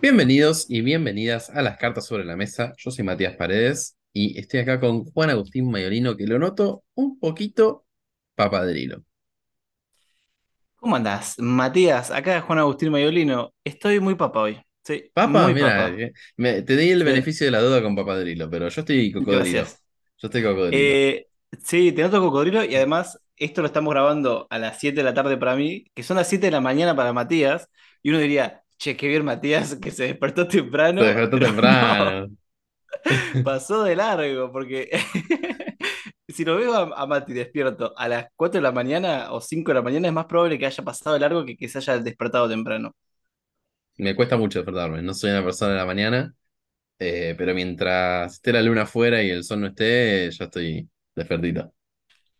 Bienvenidos y bienvenidas a las cartas sobre la mesa. Yo soy Matías Paredes y estoy acá con Juan Agustín Mayolino, que lo noto un poquito papadrilo. ¿Cómo andás? Matías, acá es Juan Agustín Mayolino. Estoy muy papa hoy. Sí, Papa, mira, eh, te di el Sí. beneficio de la duda con papadrilo, pero yo estoy cocodrilo. Gracias. Yo estoy cocodrilo. Eh, sí, te noto cocodrilo y además esto lo estamos grabando a las 7 de la tarde para mí, que son las 7 de la mañana para Matías, y uno diría, che, qué bien Matías, que se despertó temprano. Te despertó temprano. no, pasó de largo, porque si lo veo a, a Mati despierto a las 4 de la mañana o 5 de la mañana, es más probable que haya pasado de largo que que se haya despertado temprano. Me cuesta mucho despertarme. No soy una persona de la mañana, eh, pero mientras esté la luna afuera y el sol no esté, yo estoy despertito.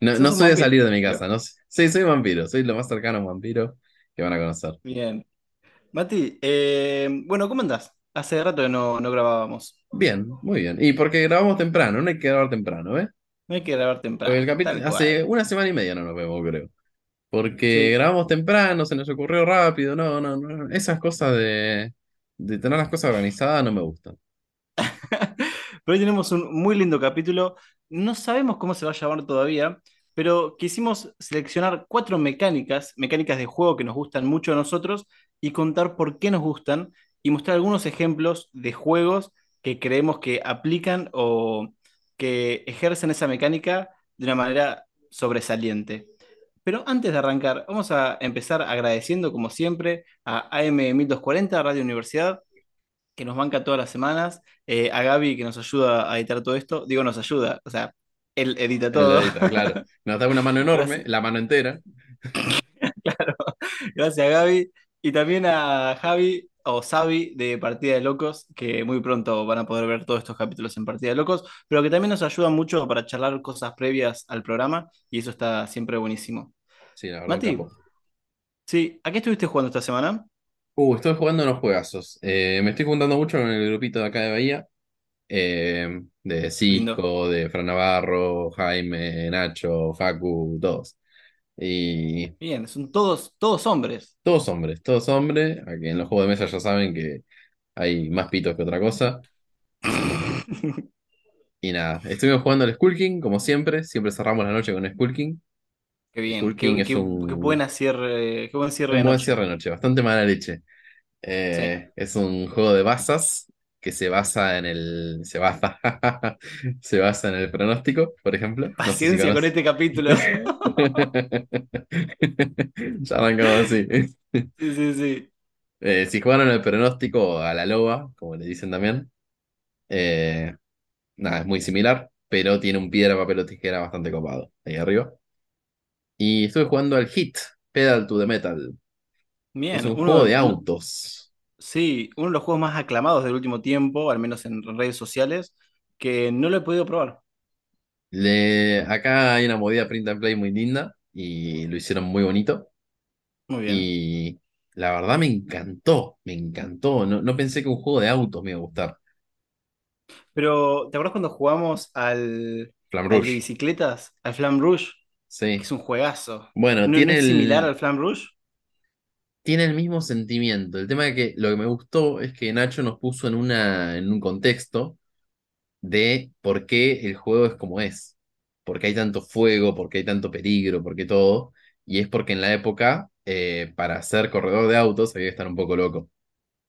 No, no soy de salir de mi casa, no. Sí, soy vampiro, soy lo más cercano a un vampiro que van a conocer. Bien. Mati, eh, bueno, ¿cómo andás? Hace rato que no, no grabábamos. Bien, muy bien. Y porque grabamos temprano, no hay que grabar temprano, ¿eh? No hay que grabar Porque temprano. el capítulo hace una semana y media no nos vemos, creo. Porque Sí. grabamos temprano, se nos ocurrió rápido, no, no, no. Esas cosas de, de tener las cosas organizadas no me gustan. Pero hoy tenemos un muy lindo capítulo. No sabemos cómo se va a llamar todavía, pero quisimos seleccionar cuatro mecánicas, mecánicas de juego que nos gustan mucho a nosotros y contar por qué nos gustan y mostrar algunos ejemplos de juegos que creemos que aplican o que ejercen esa mecánica de una manera sobresaliente. Pero antes de arrancar, vamos a empezar agradeciendo, como siempre, a AM 1240, Radio Universidad, que nos banca todas las semanas, eh, a Gaby, que nos ayuda a editar todo esto. Digo, nos ayuda, o sea, él edita todo. edita, claro. Nos da una mano enorme, Gracias. la mano entera. Claro. Gracias, Gaby. Y también a Javi o Xavi de Partida de Locos, que muy pronto van a poder ver todos estos capítulos en Partida de Locos, pero que también nos ayudan mucho para charlar cosas previas al programa y eso está siempre buenísimo. Sí, la verdad, Mati, sí, ¿a qué estuviste jugando esta semana? Uh, estoy jugando unos juegazos. Eh, me estoy juntando mucho con el grupito de acá de Bahía. eh, de Lindo. Cisco, de Fran Navarro, Jaime, Nacho, Facu, todos. Y Bien, son todos, todos hombres. todos hombres, todos hombres. Aquí en los juegos de mesa ya saben que hay más pitos que otra cosa. Y nada, estuvimos jugando al Skull King, como siempre. Siempre cerramos la noche con Skull King. Qué bien, qué, es qué- un- qué buena cierre, qué buen cierre de Un buen noche. cierre de noche, bastante mala leche. Eh, es un juego de bazas que se basa en el. Se basa, se basa en el pronóstico, por ejemplo. No sé si Paciencia con conoces. este capítulo. Ya arrancamos así. Sí, sí, sí. Eh, si jugaron el pronóstico a la loba, como le dicen también, eh, nada, es muy similar, pero tiene un piedra, papel o tijera bastante copado ahí arriba. Y estuve jugando al Hit, Pedal to the Metal. Bien, Es un uno, juego de autos. Sí, uno de los juegos más aclamados del último tiempo, al menos en redes sociales, que no lo he podido probar. Le, acá hay una movida print and play muy linda y lo hicieron muy bonito. Muy bien. Y la verdad me encantó, me encantó. No, no pensé que un juego de autos me iba a gustar. Pero, ¿te acuerdas cuando jugamos al, Flam al de bicicletas, al Flam Rouge? Que sí. es un juegazo. Bueno, ¿No, no tiene es similar al Flam Rouge? Tiene el mismo sentimiento. El tema es que lo que me gustó es que Nacho nos puso en una, en un contexto de por qué el juego es como es. Por qué hay tanto fuego, por qué hay tanto peligro, por qué todo. Y es porque en la época, eh, para ser corredor de autos, había que estar un poco loco.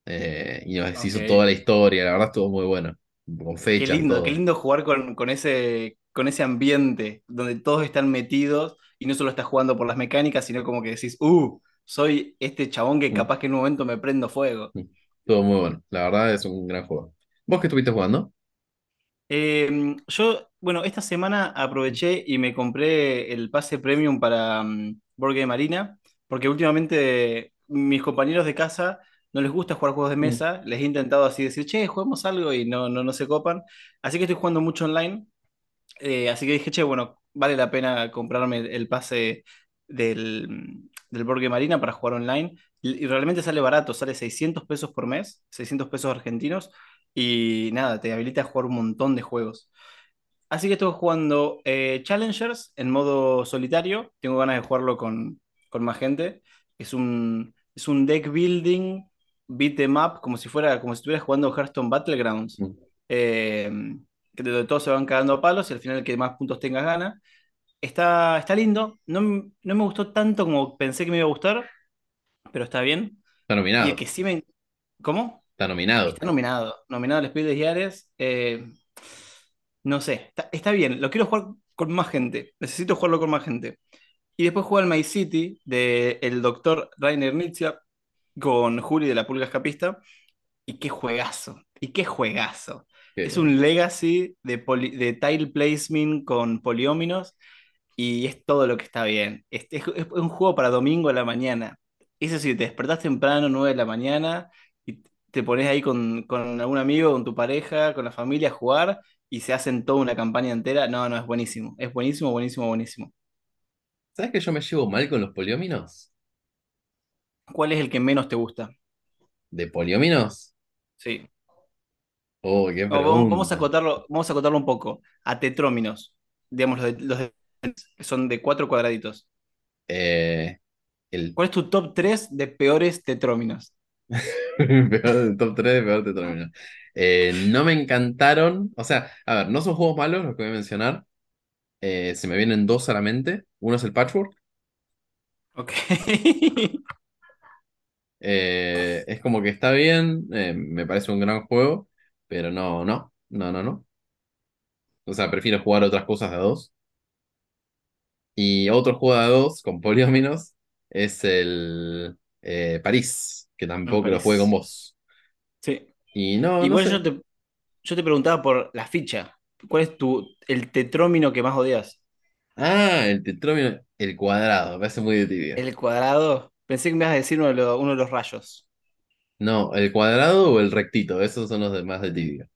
Eh, y nos hizo toda la historia, la verdad estuvo muy bueno. Con Qué fechas, lindo, todo. qué lindo jugar con, con ese, con ese ambiente donde todos están metidos y no solo estás jugando por las mecánicas, sino como que decís, uh, soy este chabón que Mm. capaz que en un momento me prendo fuego. Estuvo muy bueno. La verdad es un gran juego. ¿Vos qué estuviste jugando? Eh, yo, bueno, esta semana aproveché y me compré el pase premium para mm, Board Game Arena, porque últimamente mis compañeros de casa no les gusta jugar juegos de Mm. mesa, les he intentado así decir, che, juguemos algo y no, no, no se copan. Así que estoy jugando mucho online. Eh, así que dije, che, bueno, vale la pena comprarme el pase del, del Board Game Arena para jugar online. Y, y realmente sale barato, sale 600 pesos por mes, 600 pesos argentinos. Y nada, te habilita a jugar un montón de juegos. Así que estoy jugando eh, Challengers en modo solitario. Tengo ganas de jugarlo con, con más gente. Es un, es un deck building, beat em up, como si fuera, como si estuvieras jugando Hearthstone Battlegrounds. Mm. Eh, que de todos se van cagando a palos y al final el que más puntos tenga gana. Está, está lindo. No, no me gustó tanto como pensé que me iba a gustar, pero está bien. Está Y nominado. el que sí me. ¿Cómo? Está nominado. Está nominado. Nominado al Spiel des Jahres. Eh, no sé, está, está bien. Lo quiero jugar con más gente. Necesito jugarlo con más gente. Y después juega el My City de el doctor Rainer Nietzsche con Juli de la Pulga Escapista. Y qué juegazo. Y qué juegazo. Es un legacy de, de tile placement con polióminos y es todo lo que está bien. Es, es- es un juego para domingo a la mañana. Eso sí, te despertás temprano, 9 de la mañana, y te pones ahí con, con algún amigo, con tu pareja, con la familia a jugar y se hacen toda una campaña entera. No, no, es buenísimo. Es buenísimo, buenísimo, buenísimo. ¿Sabes que yo me llevo mal con los polióminos? ¿Cuál es el que menos te gusta? ¿De polióminos? Sí. Oh, qué O vamos, a pregunta. acotarlo, vamos a acotarlo un poco. A tetróminos. Digamos, los, de- los de- que son de cuatro cuadraditos. Eh, el ¿Cuál es tu top 3 de peores tetróminos? peor, top 3 de peor tetrómino. Eh, no me encantaron. O sea, a ver, no son juegos malos los que voy a mencionar. Eh, se me vienen dos a la mente. Uno es el Patchwork. Ok. Eh, es como que está bien. eh, me parece un gran juego. Pero no, no, no, no, no. O sea, prefiero jugar otras cosas de a dos. Y otro juego de dos con polióminos es el eh, París, que tampoco lo jugué con vos. Sí. Y no, no Igual sé. yo te, yo te preguntaba por la ficha. ¿Cuál es tu, el tetrómino que más odias? Ah, el tetrómino, el cuadrado, me parece muy de tibia. ¿El cuadrado? Pensé que me ibas a decir uno de, los, uno de los rayos. No, el cuadrado o el rectito, esos son los demás de tibia.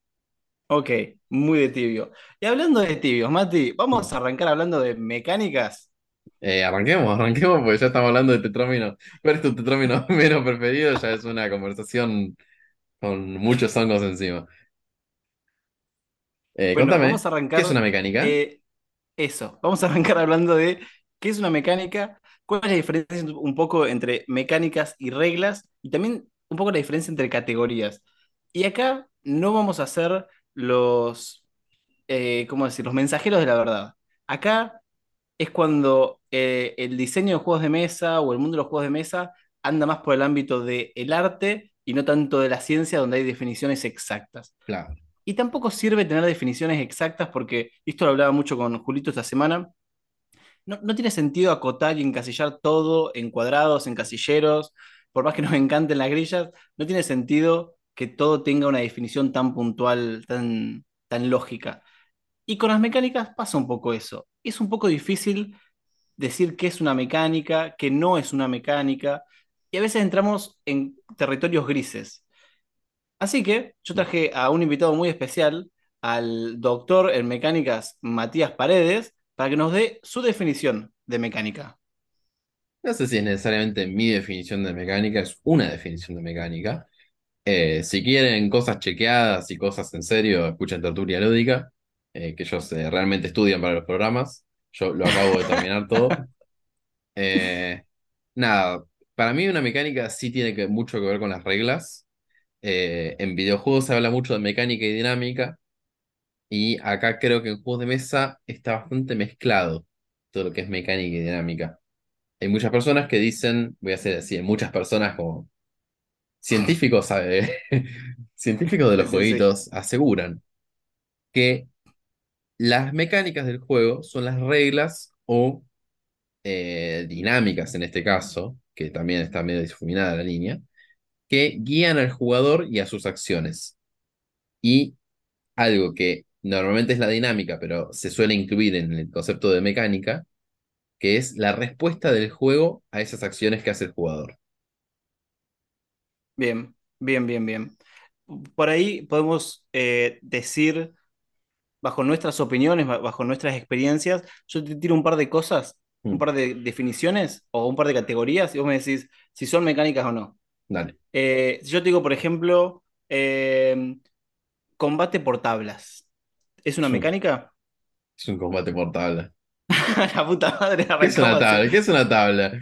Ok, muy de tibio. Y hablando de tibios, Mati, vamos a arrancar hablando de mecánicas. Eh, arranquemos, arranquemos, porque ya estamos hablando de tetrómino. ¿Cuál es tu tetrómino menos preferido? Ya es una conversación con muchos hongos encima. Eh, Bueno, contame, vamos a arrancar. ¿qué es una mecánica? eh, eso, vamos a arrancar hablando de qué es una mecánica, cuál es la diferencia un poco entre mecánicas y reglas, y también un poco la diferencia entre categorías. Y acá no vamos a hacer los, eh, ¿cómo decir? Los mensajeros de la verdad. Acá es cuando eh, el diseño de juegos de mesa o el mundo de los juegos de mesa anda más por el ámbito del arte y no tanto de la ciencia, donde hay definiciones exactas. Claro. Y tampoco sirve tener definiciones exactas porque, esto lo hablaba mucho con Julito esta semana, no, no tiene sentido acotar y encasillar todo en cuadrados, en casilleros, por más que nos encanten las grillas, no tiene sentido que todo tenga una definición tan puntual, tan, tan lógica. Y con las mecánicas pasa un poco eso. Es un poco difícil decir qué es una mecánica, qué no es una mecánica, y a veces entramos en territorios grises. Así que yo traje a un invitado muy especial, al doctor en mecánicas Matías Paredes, para que nos dé su definición de mecánica. No sé si es necesariamente mi definición de mecánica, es una definición de mecánica. Eh, si quieren cosas chequeadas y cosas en serio, escuchen Tertulia Lúdica, eh, que ellos eh, realmente estudian para los programas. Yo lo acabo de terminar todo. Nada, para mí una mecánica sí tiene que, mucho que ver con las reglas. En videojuegos se habla mucho de mecánica y dinámica, y acá creo que en juegos de mesa está bastante mezclado todo lo que es mecánica y dinámica. Hay muchas personas que dicen, voy a hacer así, hay muchas personas como científicos, científicos de los sí. jueguitos aseguran que las mecánicas del juego son las reglas o eh, dinámicas en este caso, que también está medio difuminada la línea, que guían al jugador y a sus acciones. Y algo que normalmente es la dinámica, pero se suele incluir en el concepto de mecánica, que es la respuesta del juego a esas acciones que hace el jugador. Bien, bien, bien, bien. Por ahí podemos eh, decir, bajo nuestras opiniones, ba- bajo nuestras experiencias, yo te tiro un par de cosas, un Mm, par de definiciones o un par de categorías y vos me decís si son mecánicas o no. dale. Eh, si yo te digo, por ejemplo, eh, combate por tablas, ¿es una mecánica? es un combate por tabla. La puta madre, ¿Qué es una tabla? ¿Qué es una tabla?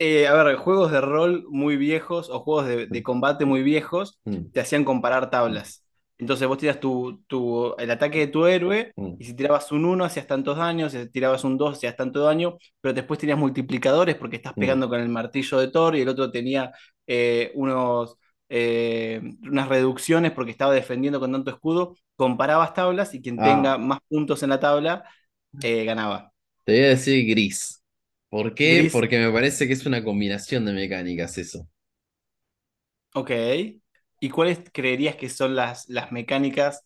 Eh, a ver, juegos de rol muy viejos o juegos de, de combate muy viejos Mm, te hacían comparar tablas. Entonces vos tiras tu, tu- el ataque de tu héroe mm, y si tirabas un uno hacías tantos daños, si tirabas un 2 hacías tanto daño, pero después tenías multiplicadores porque estás mm. pegando con el martillo de Thor y el otro tenía eh, unos, eh, unas reducciones porque estaba defendiendo con tanto escudo. Comparabas tablas y quien Ah, tenga más puntos en la tabla ganaba. te voy a decir gris. ¿Por qué? Gris, Porque me parece que es una combinación de mecánicas eso. ok. ¿Y cuáles creerías que son las, las mecánicas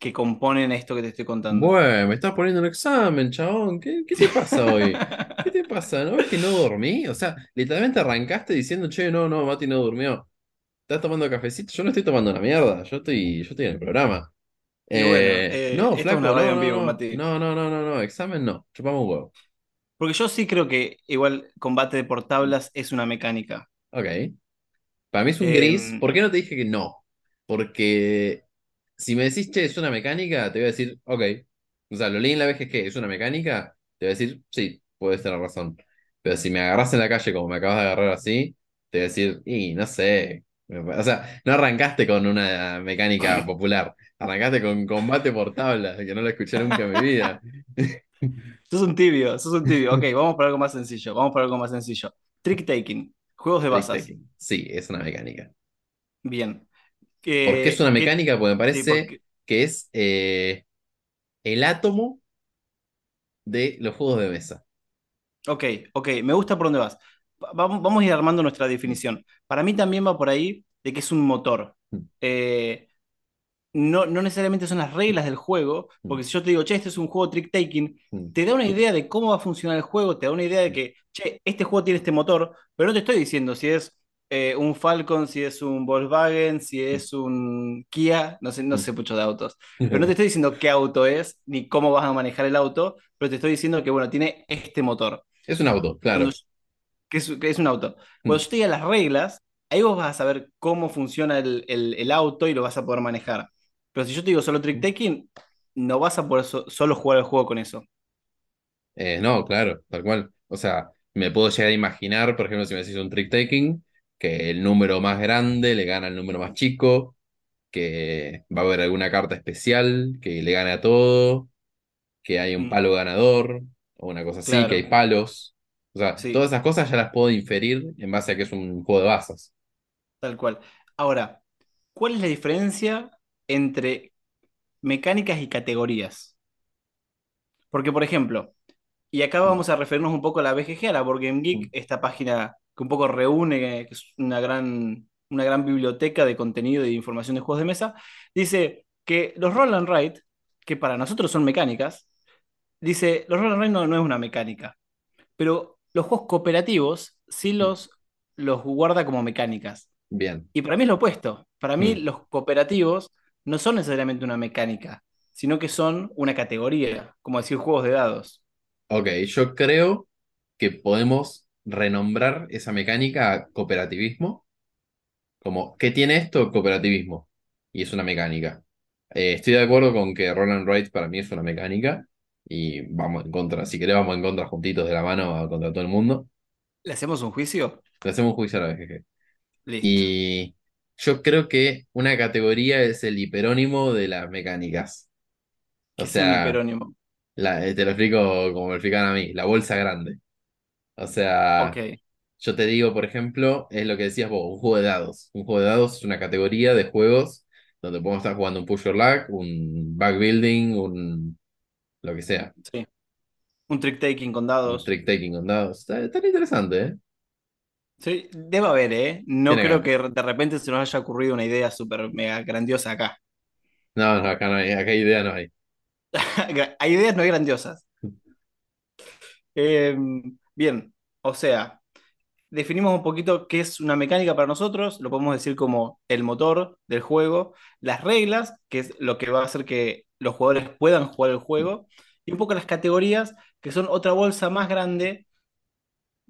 que componen esto que te estoy contando? Bueno, me estás poniendo un examen, chabón. ¿Qué, qué te pasa hoy? ¿Qué te pasa? ¿No ves que no dormí? O sea, literalmente arrancaste diciendo, che, no, no, Mati no durmió. ¿Estás tomando cafecito? Yo no estoy tomando una mierda. Yo estoy, yo estoy en el programa. Bueno, Eh, eh, no, flaco, no, no. No, no, no, no, no. Examen no. Chupamos un huevo. Porque yo sí creo que igual combate por tablas es una mecánica. Ok. Para mí es un gris. Em, ¿Por qué no te dije que no? Porque si me decís, che, es una mecánica, te voy a decir, ok. O sea, lo leí en la BGG, ¿es una mecánica? Te voy a decir, sí, puedes tener razón. Pero si me agarras en la calle como me acabas de agarrar así, te voy a decir, y no sé. O sea, no arrancaste con una mecánica popular. Arrancaste con combate por tablas, que no lo escuché nunca en mi vida. sos un tibio, sos un tibio. Ok, vamos por algo más sencillo. Vamos por algo más sencillo. Trick taking, juegos de bazas. Sí, es una mecánica. Bien. ¿Por qué es ¿Qué, una qué- mecánica? Porque me sí, parece porque, que es eh, el átomo de los juegos de mesa. ok, ok, me gusta por dónde vas. Va- Vamos, vamos a ir armando nuestra definición. Para mí también va por ahí de que es un motor. Mm, Eh, no, no necesariamente son las reglas del juego, mm, porque si yo te digo, che, este es un juego trick taking, mm, te da una idea de cómo va a funcionar el juego, te da una idea de mm, que, che, este juego tiene este motor, pero no te estoy diciendo si es eh, un Falcon, si es un Volkswagen, si mm, es un Kia, no sé, no mm. sé mucho de autos, pero no te estoy diciendo qué auto es, ni cómo vas a manejar el auto, pero te estoy diciendo que, bueno, tiene este motor. Es un auto, Cuando, claro. que es, que es un auto. Mm, Cuando yo te diga las reglas, ahí vos vas a saber cómo funciona el, el- el auto y lo vas a poder manejar. Pero si yo te digo solo trick taking, no vas a poder so- solo jugar el juego con eso. Eh, no, claro, tal cual. O sea, me puedo llegar a imaginar, por ejemplo, si me decís un trick taking, que el número más grande le gana al número más chico, que va a haber alguna carta especial que le gane a todo, que hay un Mm, palo ganador, o una cosa así, que hay palos. O sea, sí, todas esas cosas ya las puedo inferir en base a que es un juego de bazas. tal cual. Ahora, ¿cuál es la diferencia entre mecánicas y categorías? Porque, por ejemplo, y acá Mm, vamos a referirnos un poco a la BGG, a la Board Game Geek, mm, esta página que un poco reúne, que es una gran, una gran biblioteca de contenido y de información de juegos de mesa, dice que los Roll and Write, que para nosotros son mecánicas, dice, los Roll and Write no, no es una mecánica, pero los juegos cooperativos sí mm. los, los guarda como mecánicas. Bien. Y para mí es lo opuesto. Para mí Mm. los cooperativos no son necesariamente una mecánica, sino que son una categoría, como decir juegos de dados. Ok, yo creo que podemos renombrar esa mecánica a cooperativismo. Como, ¿qué tiene esto? Cooperativismo. Y es una mecánica. Eh, estoy de acuerdo con que Roland Wright para mí es una mecánica. Y vamos en contra. Si querés, vamos en contra juntitos de la mano contra todo el mundo. ¿Le hacemos un juicio? Le hacemos un juicio a la BGG. Listo. Y yo creo que una categoría es el hiperónimo de las mecánicas. O ¿Qué es un sea, hiperónimo? la- eh, te lo explico como me explican a mí, la bolsa grande. O sea, yo te digo, por ejemplo, es lo que decías vos, un juego de dados. Un juego de dados es una categoría de juegos donde podemos estar jugando un push your luck, un backbuilding, un lo que sea, sí. Un trick taking con un dados. trick taking con dados. Está, está interesante, ¿eh? Sí, debe haber, ¿eh? No Tiene creo que de repente se nos haya ocurrido una idea súper mega grandiosa acá. No, no, acá no hay, acá idea no hay. Hay ideas no grandiosas. Eh, bien, o sea, definimos un poquito qué es una mecánica para nosotros, lo podemos decir como el motor del juego, las reglas, que es lo que va a hacer que los jugadores puedan jugar el juego, y un poco las categorías, que son otra bolsa más grande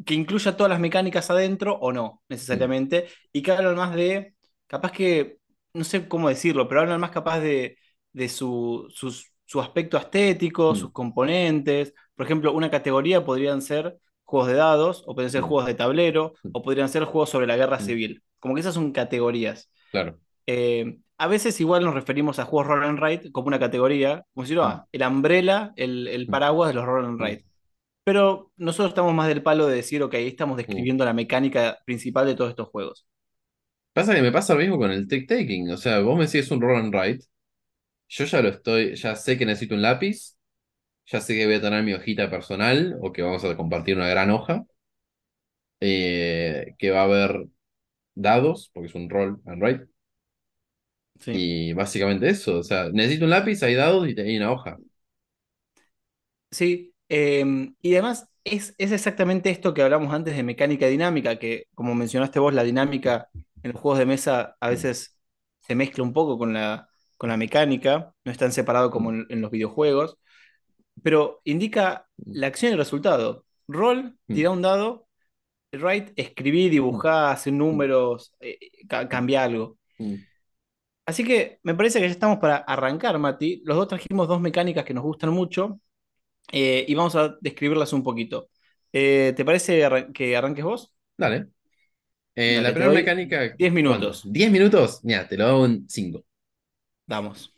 que incluya todas las mecánicas adentro o no, necesariamente, y que hablan más de, capaz que, no sé cómo decirlo, pero hablan más capaz de, de su, sus- su aspecto estético, Mm. sus componentes. Por ejemplo, una categoría podrían ser juegos de dados, o podrían ser Mm. juegos de tablero, Mm. o podrían ser juegos sobre la guerra civil. Como que esas son categorías. Claro. Eh, a veces igual nos referimos a juegos roll and write como una categoría, como si no, Mm. el umbrella, el, el paraguas de los roll and Mm. Pero nosotros estamos más del palo de decir, ok, ahí estamos describiendo la mecánica principal de todos estos juegos. Pasa que me pasa lo mismo con el trick taking. O sea, vos me decís un roll and write. Yo ya lo estoy, ya sé que necesito un lápiz. Ya sé que voy a tener mi hojita personal o que vamos a compartir una gran hoja. eh, que va a haber dados, porque es un roll and write. Sí. Y básicamente eso. O sea, necesito un lápiz, hay dados y hay una hoja. Sí, em, y además es, es exactamente esto que hablamos antes de mecánica dinámica, que como mencionaste vos, la dinámica en los juegos de mesa a veces se mezcla un poco con la, con la mecánica, no es tan separado como en, en los videojuegos, pero indica la acción y el resultado. Roll, tira un dado, write, escribí, dibujá, hacer números, eh, ca- cambia algo. Mm. Así que me parece que ya estamos para arrancar, Mati. Los dos trajimos dos mecánicas que nos gustan mucho eh, y vamos a describirlas un poquito. Eh, ¿te parece arran- que arranques vos? Dale. Eh, Dale, la primera mecánica. 10 minutos. ¿cuánto? ¿10 minutos? Mira, te lo hago en 5. Damos.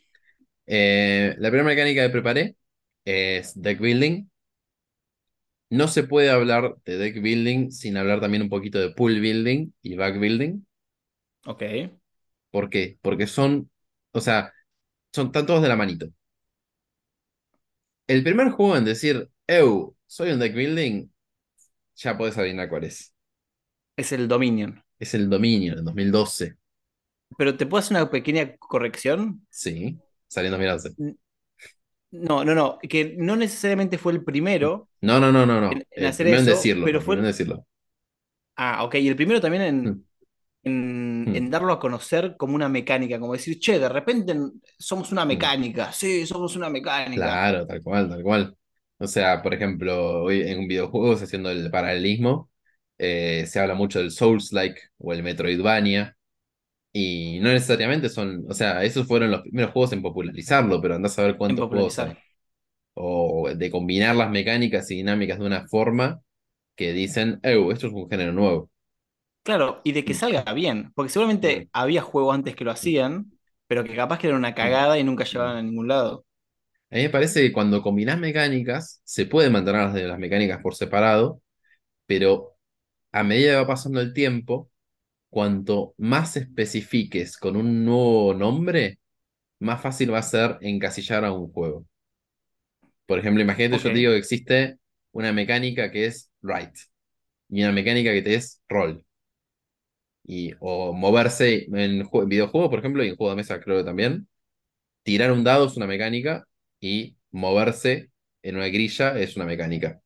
Eh, la primera mecánica que preparé es deck building. No se puede hablar de deck building sin hablar también un poquito de pool building y back building. Ok. ¿Por qué? Porque son, o sea, son están todos de la manito. El primer juego en decir, Eu, soy un deck building, ya podés adivinar cuál es. Es el Dominion. Es el Dominion, en 2012. Pero ¿te puedo hacer una pequeña corrección? Sí, saliendo a mirarse. No, no, no. Que no necesariamente fue el primero. No, no, no, no, no. En- en El hacer en eso, decirlo, pero fue- en decirlo. Ah, ok. Y el primero también en, Mm. En, Mm. en darlo a conocer como una mecánica. Como decir, che, de repente somos una mecánica. Sí, somos una mecánica. Claro, tal cual, tal cual. O sea, por ejemplo, hoy en un videojuego, haciendo el paralelismo, eh, se habla mucho del Souls-like o el Metroidvania. Y no necesariamente son, o sea, esos fueron los primeros juegos en popularizarlo, pero andás a ver cuántos juegos hay. O de combinar las mecánicas y dinámicas de una forma que dicen, esto es un género nuevo. Claro, y de que Mm. salga bien. Porque seguramente había juegos antes que lo hacían, pero que capaz que era una cagada y nunca llevaban a ningún lado. A mí me parece que cuando combinás mecánicas, se pueden mantener las, de las mecánicas por separado, pero a medida que va pasando el tiempo, cuanto más especifiques con un nuevo nombre, más fácil va a ser encasillar a un juego. Por ejemplo, imagínate, yo te digo que existe una mecánica que es write y una mecánica que te es roll. Y, o moverse en jue- videojuegos, por ejemplo, y en juego de mesa creo que también. Tirar un dado es una mecánica y moverse en una grilla es una mecánica.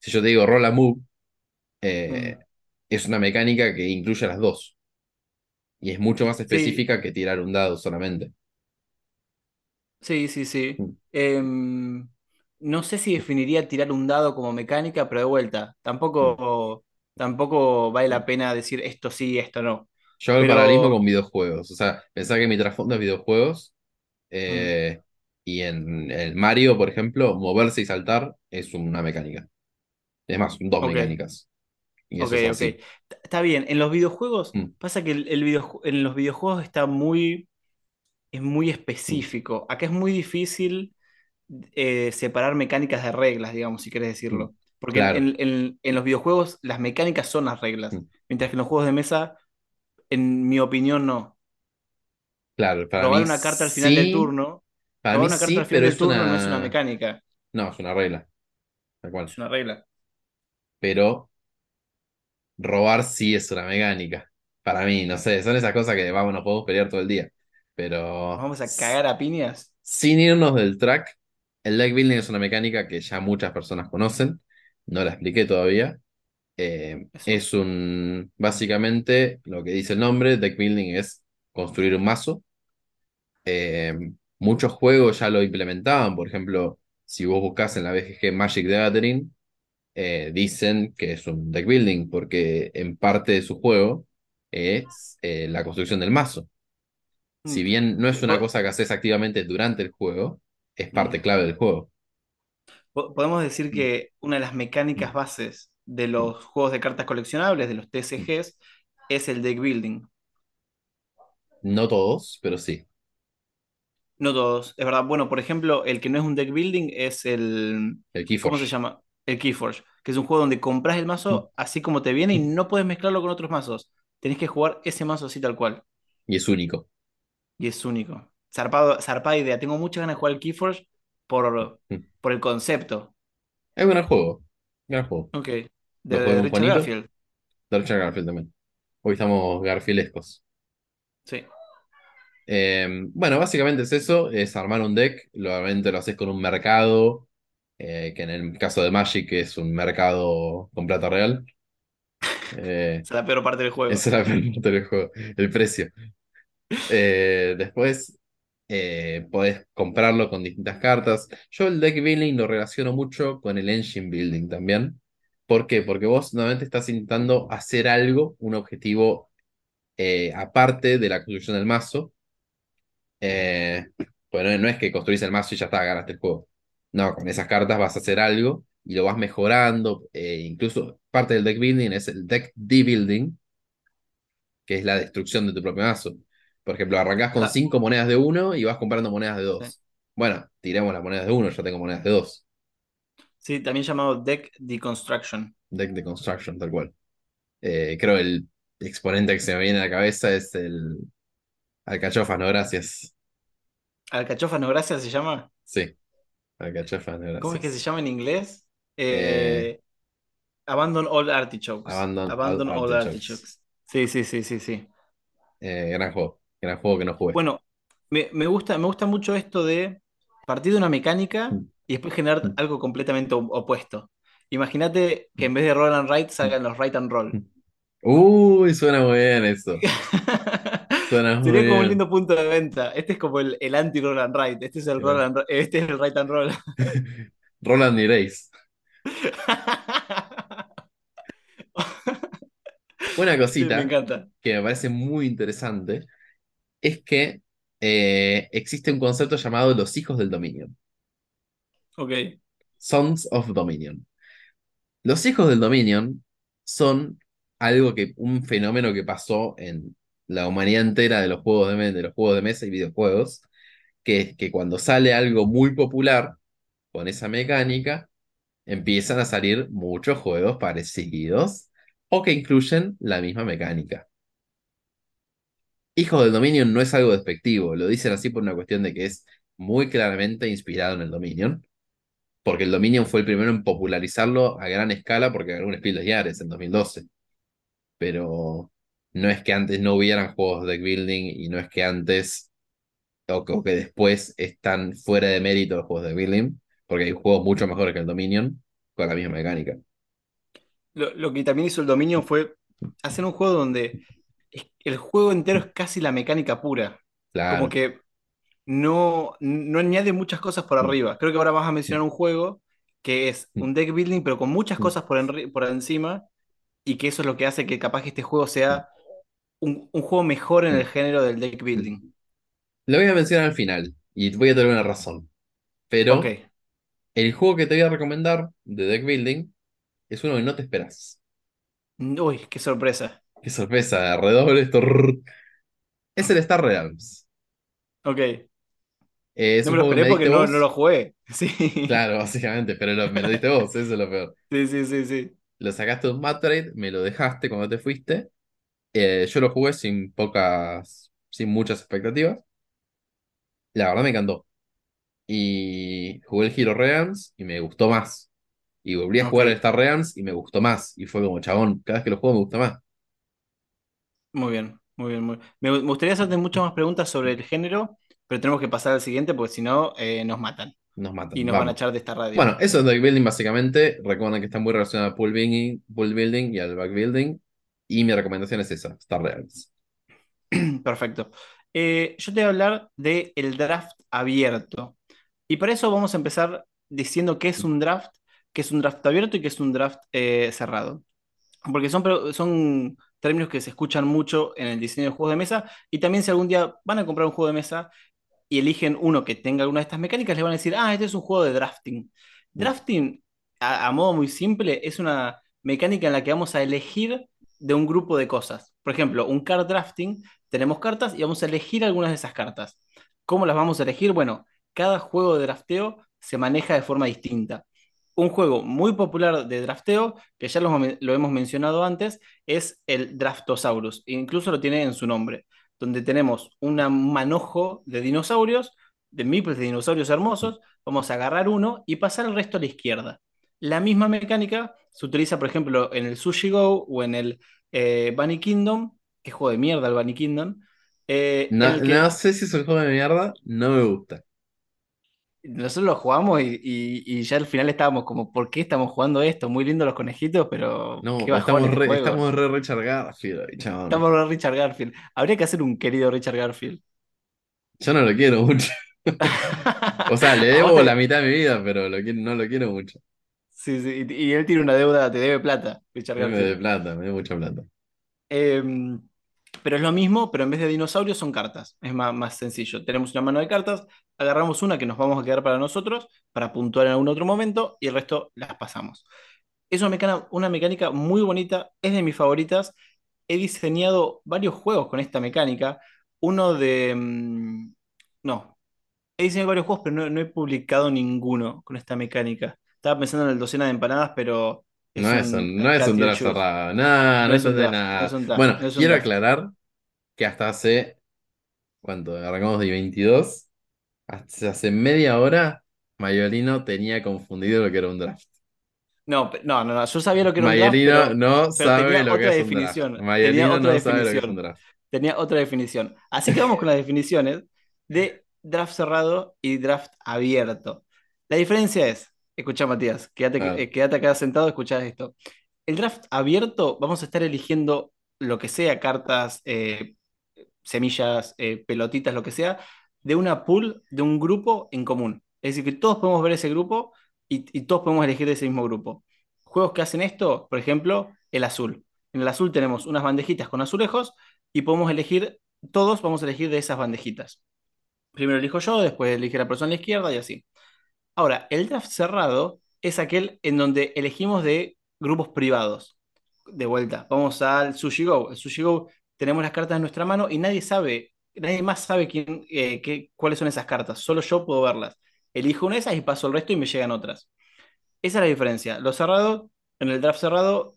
Si yo te digo roll a move, eh, Mm. es una mecánica que incluye las dos. Y es mucho más Sí, específica que tirar un dado solamente. sí, sí, sí. Mm. Em, no sé si definiría tirar un dado como mecánica, pero de vuelta, Mm. tampoco, tampoco vale la pena decir esto sí, esto no. Yo hago el paralelismo con videojuegos. O sea, pensá que mi trasfondo es videojuegos. mm, eh, y en el Mario, por ejemplo, moverse y saltar es una mecánica. Es más, dos mecánicas. Y ok, es ok. Está bien, en los videojuegos Mm, pasa que el, el videoju- en los videojuegos está muy, es muy mm, específico. Acá es muy difícil eh, separar mecánicas de reglas, digamos, si querés mm. decirlo. Porque en, Claro. en- en- en los videojuegos las mecánicas son las reglas, Mm. mientras que en los juegos de mesa, en mi opinión, no. Claro, para Robar mí una carta al final del turno, Para robar mí una carta sí, al final pero del turno no es una mecánica, No, es una regla. Tal cual. es una regla. Pero robar sí es una mecánica. Para mí, no sé, son esas cosas que vamos, nos podemos pelear todo el día. Pero vamos a cagar a piñas. sin irnos del track, el deck building es una mecánica que ya muchas personas conocen. No la expliqué todavía. Eh, es un, básicamente, lo que dice el nombre, deck building es construir un mazo. Eh, muchos juegos ya lo implementaban, por ejemplo, si vos buscas en la BGG Magic the Gathering, eh, dicen que es un deck building, porque en parte de su juego es la construcción del mazo. Si Mm. bien no es una cosa que haces activamente durante el juego, es parte clave del juego. Po- Podemos decir que una de las mecánicas bases de los juegos de cartas coleccionables, de los TCGs, es el deck building. No todos, pero sí. No todos, es verdad. Bueno, por ejemplo, el que no es un deck building es el. El ¿Cómo se Keyforge. llama? El Keyforge, que es un juego donde compras el mazo así como te viene y no puedes mezclarlo con otros mazos. Tenés que jugar ese mazo así tal cual. Y es único. Y es único. Zarpado, zarpada idea. Tengo muchas ganas de jugar el Keyforge por, Mm. por el concepto. Es un gran juego. Gran juego. Ok. ¿Lo De, de Richard? Garfield. De Richard Garfield también. Hoy estamos garfielescos. Sí. Eh, bueno, básicamente es eso, es armar un deck, obviamente lo haces con un mercado, eh, que en el caso de Magic es un mercado con plata real. Eh, Esa es la peor parte del juego. esa es la pregunta del juego, el precio. Eh, después eh, podés comprarlo con distintas cartas. Yo el deck building lo relaciono mucho con el engine building también. ¿Por qué? Porque vos nuevamente estás intentando hacer algo, un objetivo eh, aparte de la construcción del mazo. Eh, pues no, es que construís el mazo y ya está, ganaste el juego. No, con esas cartas vas a hacer algo y lo vas mejorando. eh, incluso parte del deck building es el deck debuilding, que es la destrucción de tu propio mazo. Por ejemplo, arrancás con Ah. 5 monedas de 1 y vas comprando monedas de 2. Sí. Bueno, tiremos las monedas de 1, yo tengo monedas de 2. Sí, también llamado deck deconstruction. Deck de construction, tal cual. Eh, creo el exponente que se me viene a la cabeza es el Alcachofas, no gracias. Alcachofa no gracias se llama. Sí, Alcachofas, no ¿Cómo es que se gracias. llama en inglés? Eh, Eh, Abandon all artichokes. Abandon all Abandon all artichokes. artichokes. Sí, sí, sí, sí, sí. Eh, gran juego, gran juego que no jugué. Bueno, me, me gusta, me gusta mucho esto de partir de una mecánica Mm. y después generar algo completamente op- opuesto. Imagínate que en vez de roll and write salgan los write and roll. Uy, suena muy bien eso. Suena muy Sería como un lindo punto de venta. Este es como el, el anti-roll and write. Este es el roll and, este es el write and roll. Roland Erase. Una Sí, me cosita encanta. que me parece muy interesante es que eh, existe un concepto llamado los hijos del dominio. Ok. Sons of Dominion. Los hijos del Dominion son algo que, un fenómeno que pasó en la humanidad entera de los juegos de, de los juegos de mesa y videojuegos, que es que cuando sale algo muy popular con esa mecánica, empiezan a salir muchos juegos parecidos o que incluyen la misma mecánica. Hijos del Dominion no es algo despectivo, lo dicen así por una cuestión de que es muy claramente inspirado en el Dominion, porque el Dominion fue el primero en popularizarlo a gran escala porque ganó un Spiel des Jahres en 2012. Pero no es que antes no hubieran juegos de deck building y no es que antes o que, después están fuera de mérito los juegos de building, porque hay juegos mucho mejores que el Dominion con la misma mecánica. Lo, lo que también hizo el Dominion fue hacer un juego donde el juego entero es casi la mecánica pura. Claro. Como que no, no añade muchas cosas por arriba. Creo que ahora vas a mencionar un juego que es un deck building, pero con muchas cosas por, por encima, y que eso es lo que hace que capaz que este juego sea un, un juego mejor en el género del deck building. Lo voy a mencionar al final y voy a tener una razón. Pero el juego que te voy a recomendar de deck building es uno que no te esperas. Uy, qué sorpresa. Qué sorpresa, redoble esto. Es el Star Realms. Ok. Eh, No me lo esperé porque no, no lo jugué. Sí. Claro, básicamente, pero lo- me lo diste vos, eso es lo peor. Sí, sí, sí, sí. Lo sacaste de un mat trade, me lo dejaste cuando te fuiste. Eh, yo lo jugué sin pocas, sin muchas expectativas. La verdad me encantó. Y jugué el Hero Realms y me gustó más. Y volví a jugar el Star Realms y me gustó más. Y fue como, chabón, cada vez que lo juego me gusta más. Muy bien, muy bien, muy bien. Me, gustaría hacerte muchas más preguntas sobre el género, pero tenemos que pasar al siguiente porque si no, eh, nos matan. Nos matan. y nos van a echar de esta radio. Bueno, eso es deck building básicamente. Recuerden que está muy relacionado al pool building, pool building y al back building. Y mi recomendación es esa, Star Realms. Perfecto. Eh, yo te voy a hablar del draft abierto. Y para eso vamos a empezar diciendo qué es un draft, qué es un draft abierto y qué es un draft eh, cerrado. Porque son, son términos que se escuchan mucho en el diseño de juegos de mesa. Y también si algún día van a comprar un juego de mesa y eligen uno que tenga alguna de estas mecánicas, les van a decir, ah, este es un juego de drafting. Drafting, a, a modo muy simple, es una mecánica en la que vamos a elegir de un grupo de cosas. Por ejemplo, un card drafting, tenemos cartas y vamos a elegir algunas de esas cartas. ¿Cómo las vamos a elegir? Bueno, cada juego de drafteo se maneja de forma distinta. Un juego muy popular de drafteo, que ya lo, lo hemos mencionado antes, es el Draftosaurus. Incluso lo tiene en su nombre, donde tenemos un manojo de dinosaurios, de meeples de dinosaurios hermosos. Vamos a agarrar uno y pasar el resto a la izquierda. La misma mecánica se utiliza, por ejemplo, en el Sushi Go o en el eh, Bunny Kingdom. Qué juego de mierda el Bunny Kingdom. Eh, No, el que no sé si es un juego de mierda, no me gusta. Nosotros lo jugamos y, y- y ya al final estábamos como, ¿por qué estamos jugando esto? Muy lindo los conejitos, pero No, estamos re, estamos re Richard Garfield, chabón. Estamos re Richard Garfield. Habría que hacer un querido Richard Garfield. Yo no lo quiero mucho. O sea, le debo te- la mitad de mi vida, pero lo quiero- no lo quiero mucho. Sí, sí, y y él tiene una deuda, te debe plata, Richard Me de Garfield. plata, me debe mucha plata. Em, pero es lo mismo, pero en vez de dinosaurios son cartas. Es más, más sencillo. Tenemos una mano de cartas, agarramos una que nos vamos a quedar para nosotros, para puntuar en algún otro momento, y el resto las pasamos. Es una mecánica, muy bonita, es de mis favoritas. He diseñado varios juegos con esta mecánica. Uno de... mm, No, he diseñado varios juegos, pero no, no he publicado ninguno con esta mecánica. Estaba pensando en el docena de empanadas, pero es No es un no es un draft cerrado. No, no es de nada. Bueno, quiero aclarar que hasta hace, ¿cuánto? Arrancamos de 22. Hasta hace media hora, Mayolino tenía confundido lo que era un draft. No, no, no, no, yo sabía lo que era un draft, Mayolino pero no pero sabe lo que es un draft. definición, Mayolino no sabe lo que es definición. un draft. tenía otra definición. Así que vamos con las definiciones de draft cerrado y draft abierto. La diferencia es, escucha Matías, quédate, eh, quédate acá sentado, escucha esto. El draft abierto vamos a estar eligiendo lo que sea, cartas, eh, semillas, eh, pelotitas, lo que sea, de una pool, de un grupo en común. Es decir, que todos podemos ver ese grupo y, y todos podemos elegir de ese mismo grupo. Juegos que hacen esto, por ejemplo, el azul. En el azul tenemos unas bandejitas con azulejos y podemos elegir, todos vamos a elegir de esas bandejitas. Primero elijo yo, después elige la persona a la izquierda y así. Ahora, el draft cerrado es aquel en donde elegimos de grupos privados. De vuelta, vamos al Sushi Go. El Sushi Go tenemos las cartas en nuestra mano y nadie sabe, nadie más sabe quién, eh, qué- cuáles son esas cartas. Solo yo puedo verlas. Elijo una de esas y paso el resto y me llegan otras. Esa es la diferencia. Lo cerrado, en el draft cerrado,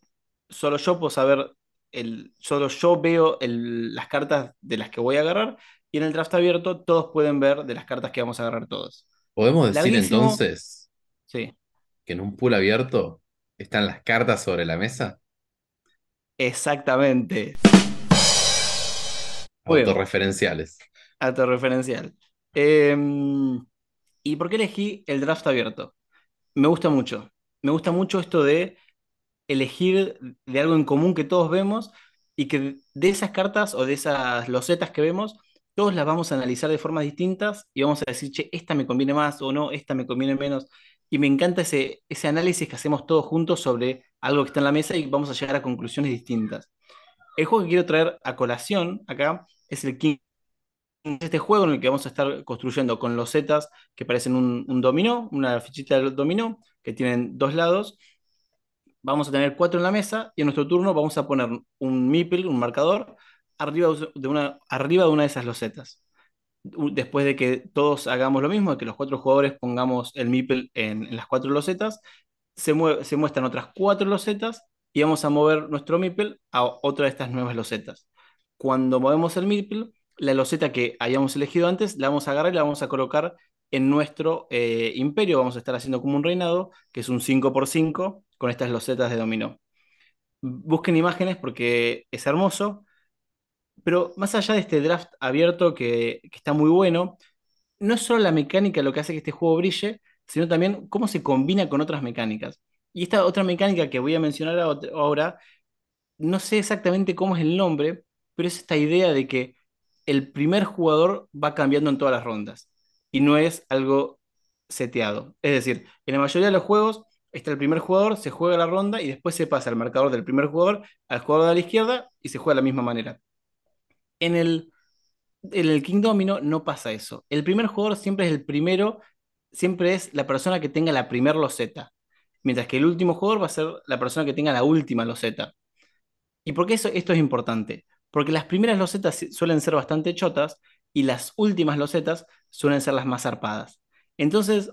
solo yo puedo saber, el, solo yo veo el- las cartas de las que voy a agarrar y en el draft abierto todos pueden ver de las cartas que vamos a agarrar todos. ¿Podemos decir Larguísimo. entonces Sí, que en un pool abierto están las cartas sobre la mesa? exactamente. Bien. Autorreferenciales. Autorreferencial. Em, ¿y por qué elegí el draft abierto? Me gusta mucho. Me gusta mucho esto de elegir de algo en común que todos vemos y que de esas cartas o de esas losetas que vemos, todos las vamos a analizar de formas distintas y vamos a decir, che, esta me conviene más o no, esta me conviene menos. Y me encanta ese, ese análisis que hacemos todos juntos sobre algo que está en la mesa y vamos a llegar a conclusiones distintas. El juego que quiero traer a colación acá es el King este juego en el que vamos a estar construyendo con losetas que parecen un, un dominó, una fichita del dominó, que tienen dos lados. Vamos a tener cuatro en la mesa y en nuestro turno vamos a poner un meeple, un marcador, arriba de una, arriba de una de esas losetas. Después de que todos hagamos lo mismo, de que los cuatro jugadores pongamos el meeple en, las cuatro losetas, se, mue- se muestran otras cuatro losetas y vamos a mover nuestro meeple a otra de estas nuevas losetas. Cuando movemos el meeple, la loseta que hayamos elegido antes, la vamos a agarrar y la vamos a colocar en nuestro eh, imperio. Vamos a estar haciendo como un reinado, que es un 5x5 con estas losetas de dominó. Busquen imágenes porque es hermoso. Pero más allá de este draft abierto que, está muy bueno, no es solo la mecánica lo que hace que este juego brille, sino también cómo se combina con otras mecánicas. Y esta otra mecánica que voy a mencionar ahora, no sé exactamente cómo es el nombre, pero es esta idea de que el primer jugador va cambiando en todas las rondas y no es algo seteado. Es decir, en la mayoría de los juegos está el primer jugador, se juega la ronda y después se pasa el marcador del primer jugador al jugador de la izquierda y se juega de la misma manera. En el, en el King Domino no pasa eso. El primer jugador siempre es el primero, siempre es la persona que tenga la primera loseta, mientras que el último jugador va a ser la persona que tenga la última loseta. ¿Y por qué eso, esto es importante? Porque las primeras losetas suelen ser bastante chotas y las últimas losetas suelen ser las más zarpadas. Entonces,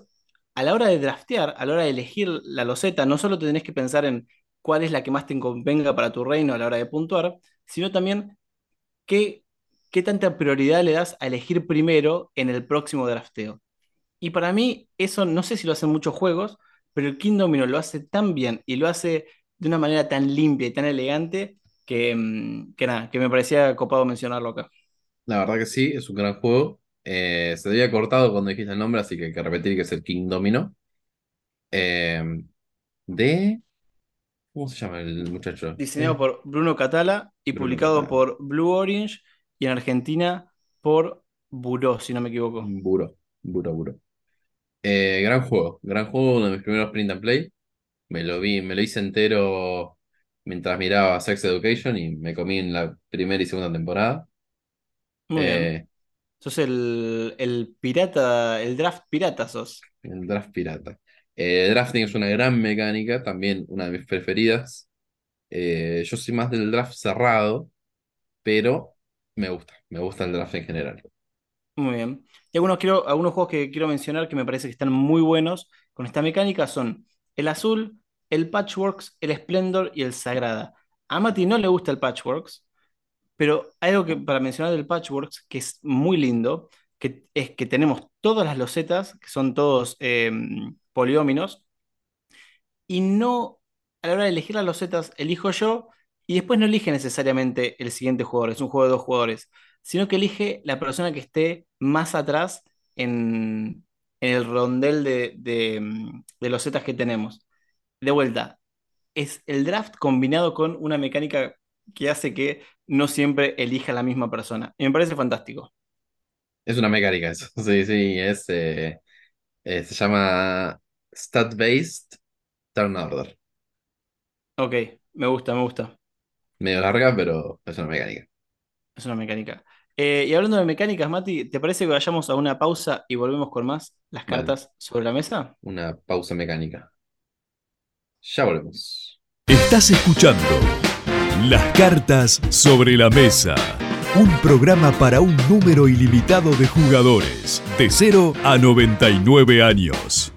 a la hora de draftear, a la hora de elegir la loseta, no solo te tenés que pensar en cuál es la que más te convenga para tu reino a la hora de puntuar, sino también qué, qué tanta prioridad le das a elegir primero en el próximo drafteo. Y para mí, eso no sé si lo hacen muchos juegos, pero el King Domino lo hace tan bien y lo hace de una manera tan limpia y tan elegante que, mm, que nada, que me parecía copado mencionarlo acá. La verdad que sí, es un gran juego. Eh, se había cortado cuando dijiste el nombre, así que hay que repetir que es el King Domino. Eh, de. ¿Cómo se llama el muchacho? Diseñado por Bruno Catala y publicado por Blue Orange y en Argentina por Buró, si no me equivoco. Buró, Buró, Buró. Eh, gran juego, gran juego, uno de mis primeros print and play. Me lo vi, me lo hice entero mientras miraba Sex Education y me comí en la primera y segunda temporada. Muy bien. Sos el, pirata, el draft pirata sos. El draft pirata. Eh, drafting es una gran mecánica, también una de mis preferidas. Eh, yo soy más del draft cerrado, pero me gusta, me gusta el draft en general. Muy bien. Y algunos, quiero, algunos juegos que quiero mencionar que me parece que están muy buenos con esta mecánica son el azul, el Patchworks, el Splendor y el Sagrada. A Mati no le gusta el Patchworks, pero hay algo que para mencionar del Patchworks que es muy lindo, que es que tenemos todas las losetas, que son todos em, polióminos, y no, a la hora de elegir las losetas, elijo yo, y después no elige necesariamente el siguiente jugador, es un juego de dos jugadores, sino que elige la persona que esté más atrás en, el rondel de, de, de que tenemos. De vuelta, es el draft combinado con una mecánica que hace que no siempre elija la misma persona. Y me parece fantástico. Es una mecánica eso. Sí, sí, es, eh, eh, se llama Stat-Based Turn Order. Ok, me gusta, me gusta. Medio larga, pero es una mecánica. Es una mecánica. Eh, y hablando de mecánicas, Mati, ¿te parece que vayamos a una pausa y volvemos con más las cartas sobre la mesa? Una pausa mecánica. Ya volvemos. Estás escuchando las cartas sobre la mesa. Un programa para un número ilimitado de jugadores, de 0 a 99 años.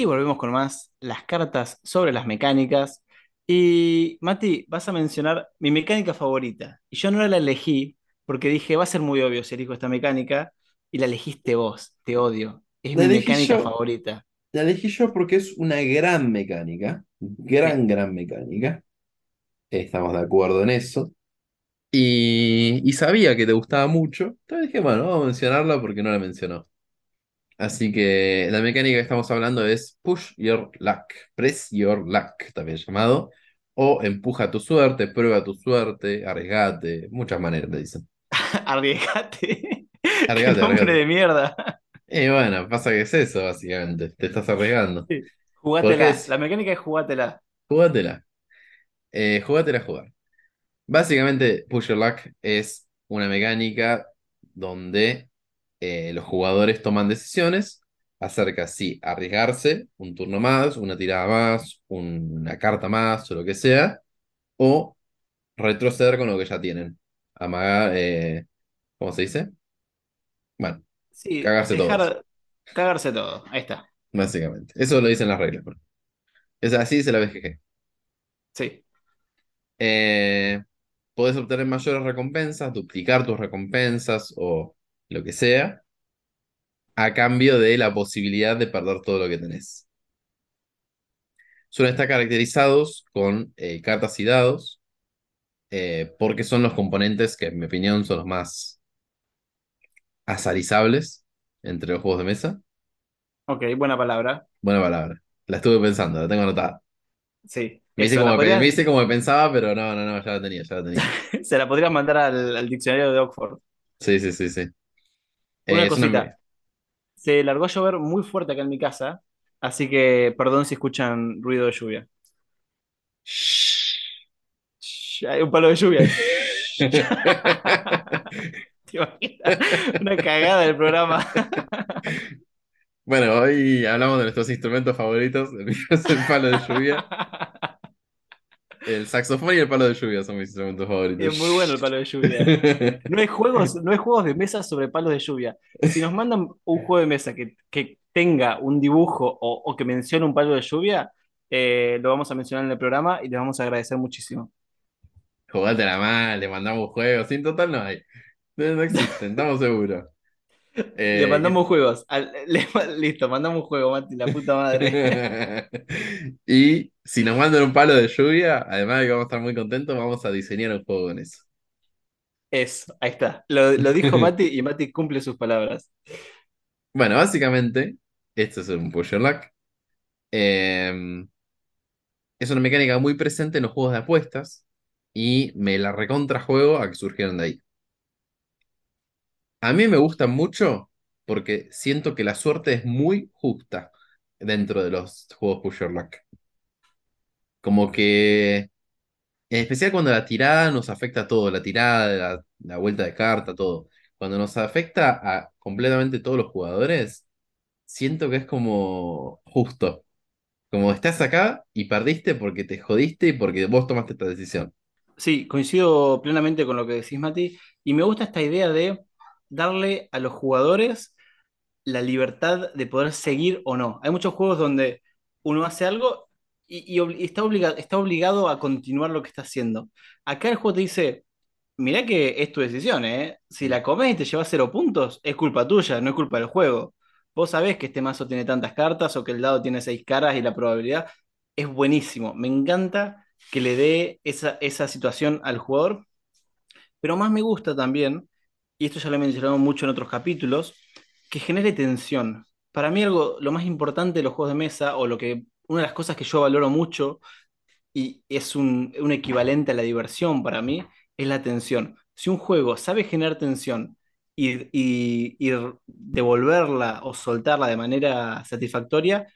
Y volvemos con más las cartas sobre las mecánicas. Y Mati, vas a mencionar mi mecánica favorita. Y yo no la elegí porque dije, va a ser muy obvio si elijo esta mecánica. Y la elegiste vos, te odio. Es mi mecánica favorita. La elegí yo porque es una gran mecánica, gran, gran mecánica. Estamos de acuerdo en eso. Y, sabía que te gustaba mucho. Entonces dije, bueno, vamos a mencionarla porque no la mencionó. Así que la mecánica que estamos hablando es Push Your Luck, Press Your Luck, también llamado, o Empuja tu suerte, Prueba tu suerte, Arriesgate, muchas maneras le dicen. arriesgate. Arriesgate, nombre de mierda. Y bueno, pasa que es eso, básicamente. Te estás arriesgando. Sí. Jugátela. La mecánica es jugátela. Jugátela. Eh, jugátela jugar. Básicamente, Push Your Luck es una mecánica donde eh, los jugadores toman decisiones acerca si arriesgarse un turno más, una tirada más, una carta más o lo que sea, o retroceder con lo que ya tienen. Amagar, eh, ¿cómo se dice? Bueno, Sí, cagarse todo. Cagarse todo, ahí está. Básicamente. Eso lo dicen las reglas. Es así dice la BGG. Sí. Eh, podés obtener mayores recompensas, duplicar tus recompensas o lo que sea, a cambio de la posibilidad de perder todo lo que tenés. Suelen estar caracterizados con eh, cartas y dados. eh, porque son los componentes que, en mi opinión, son los más azarizables entre los juegos de mesa. Ok, buena palabra. Buena palabra. La estuve pensando, la tengo anotada. Sí. Me hice, como, podrías- me hice como que pensaba, pero no, no, no, ya la tenía, ya la tenía. se la podrías mandar al, al diccionario de Oxford. Sí, sí, sí, sí. Una Eh, cosita. Se largó a llover muy fuerte acá en mi casa, así que perdón si escuchan ruido de lluvia. Shh. Hay un palo de lluvia. ¿Te imaginas? Una cagada del programa. Bueno, hoy hablamos de nuestros instrumentos favoritos. El palo de lluvia. El saxofón y el palo de lluvia son mis instrumentos favoritos. Es muy bueno el palo de lluvia. No hay juegos, no hay juegos de mesa sobre palos de lluvia. Si nos mandan un juego de mesa que, que tenga un dibujo o, o que mencione un palo de lluvia, eh, lo vamos a mencionar en el programa y les vamos a agradecer muchísimo. Jugátela mal, le mandamos juegos. Sin total no hay. No, no existen, estamos seguros. Eh, le mandamos juegos. Al- le- listo, mandamos un juego, Mati, la puta madre. y si nos mandan un palo de lluvia, además de que vamos a estar muy contentos, vamos a diseñar un juego con eso. Eso, ahí está. Lo, lo dijo Mati y Mati cumple sus palabras. Bueno, básicamente, esto es un push your luck. Eh, es una mecánica muy presente en los juegos de apuestas y me la recontrajuego a que surgieron de ahí. A mí me gustan mucho porque siento que la suerte es muy justa dentro de los juegos push luck. Como que, en especial cuando la tirada nos afecta a todo, la tirada, la, la vuelta de carta, todo. Cuando nos afecta a completamente todos los jugadores, siento que es como justo. Como estás acá y perdiste porque te jodiste y porque vos tomaste esta decisión. Sí, coincido plenamente con lo que decís, Mati, y me gusta esta idea de darle a los jugadores la libertad de poder seguir o no. Hay muchos juegos donde uno hace algo y, está, está obligado a continuar lo que está haciendo. Acá el juego te dice, mirá que es tu decisión, ¿eh? Si la comes y te llevas cero puntos, es culpa tuya, no es culpa del juego. Vos sabés que este mazo tiene tantas cartas o que el dado tiene seis caras y la probabilidad es buenísimo. Me encanta que le dé esa, esa situación al jugador, pero más me gusta también, y esto ya lo he mencionado mucho en otros capítulos, que genere tensión. Para mí algo, lo más importante de los juegos de mesa, o lo que, una de las cosas que yo valoro mucho, y es un, un equivalente a la diversión para mí, es la tensión. Si un juego sabe generar tensión y, y- y devolverla o soltarla de manera satisfactoria,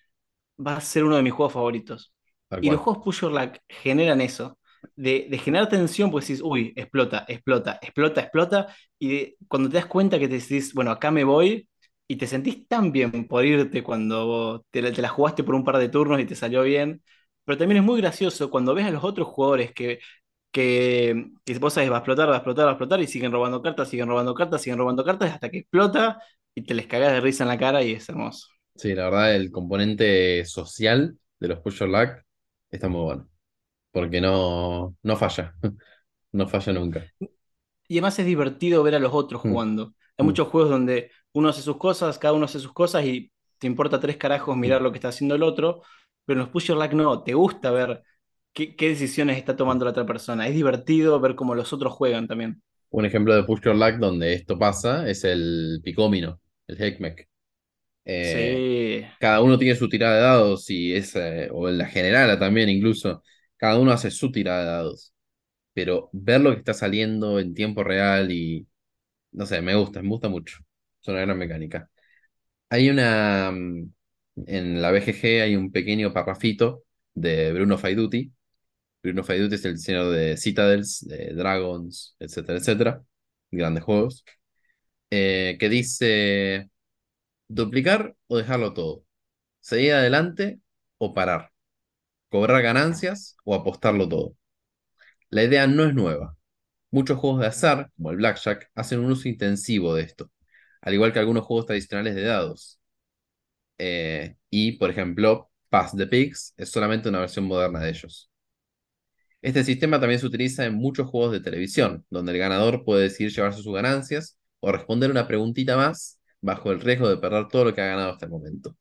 va a ser uno de mis juegos favoritos. Y los juegos Push Your Luck generan eso, de, de generar tensión, pues decís, uy, explota, explota, explota, explota, y de- cuando te das cuenta que te decís, bueno, acá me voy, y te sentís tan bien por irte cuando te, te la jugaste por un par de turnos y te salió bien, pero también es muy gracioso cuando ves a los otros jugadores que, que, que vos sabés, va a explotar, va a explotar, va a explotar, y siguen robando cartas, siguen robando cartas, siguen robando cartas, hasta que explota, y te les cagás de risa en la cara, y es hermoso. Sí, la verdad, el componente social de los push your luck está muy bueno. Porque no, no falla. No falla nunca. Y además es divertido ver a los otros Mm. jugando. Hay Mm. muchos juegos donde uno hace sus cosas, cada uno hace sus cosas y te importa tres carajos mirar Mm. lo que está haciendo el otro, pero en los Push Your Luck no, te gusta ver qué, qué decisiones está tomando la otra persona. Es divertido ver cómo los otros juegan también. Un ejemplo de push your luck donde esto pasa es el picómino, el Heckmeck. Eh, Sí, cada uno tiene su tirada de dados y es, eh, o en la generala también incluso, cada uno hace su tirada de dados. Pero ver lo que está saliendo en tiempo real y, no sé, me gusta, me gusta mucho. Es una gran mecánica. Hay una, mm, en la BGG hay un pequeño parrafito de Bruno Faiduti. Bruno Faiduti es el diseñador de Citadels, de Dragons, etcétera, etcétera. Grandes juegos. eh, que dice, duplicar o dejarlo todo. Seguir adelante o parar. Cobrar ganancias o apostarlo todo. La idea no es nueva. Muchos juegos de azar, como el Blackjack, hacen un uso intensivo de esto, al igual que algunos juegos tradicionales de dados. Eh, y, por ejemplo, Pass the Pigs es solamente una versión moderna de ellos. Este sistema también se utiliza en muchos juegos de televisión, donde el ganador puede decidir llevarse sus ganancias o responder una preguntita más bajo el riesgo de perder todo lo que ha ganado hasta el momento.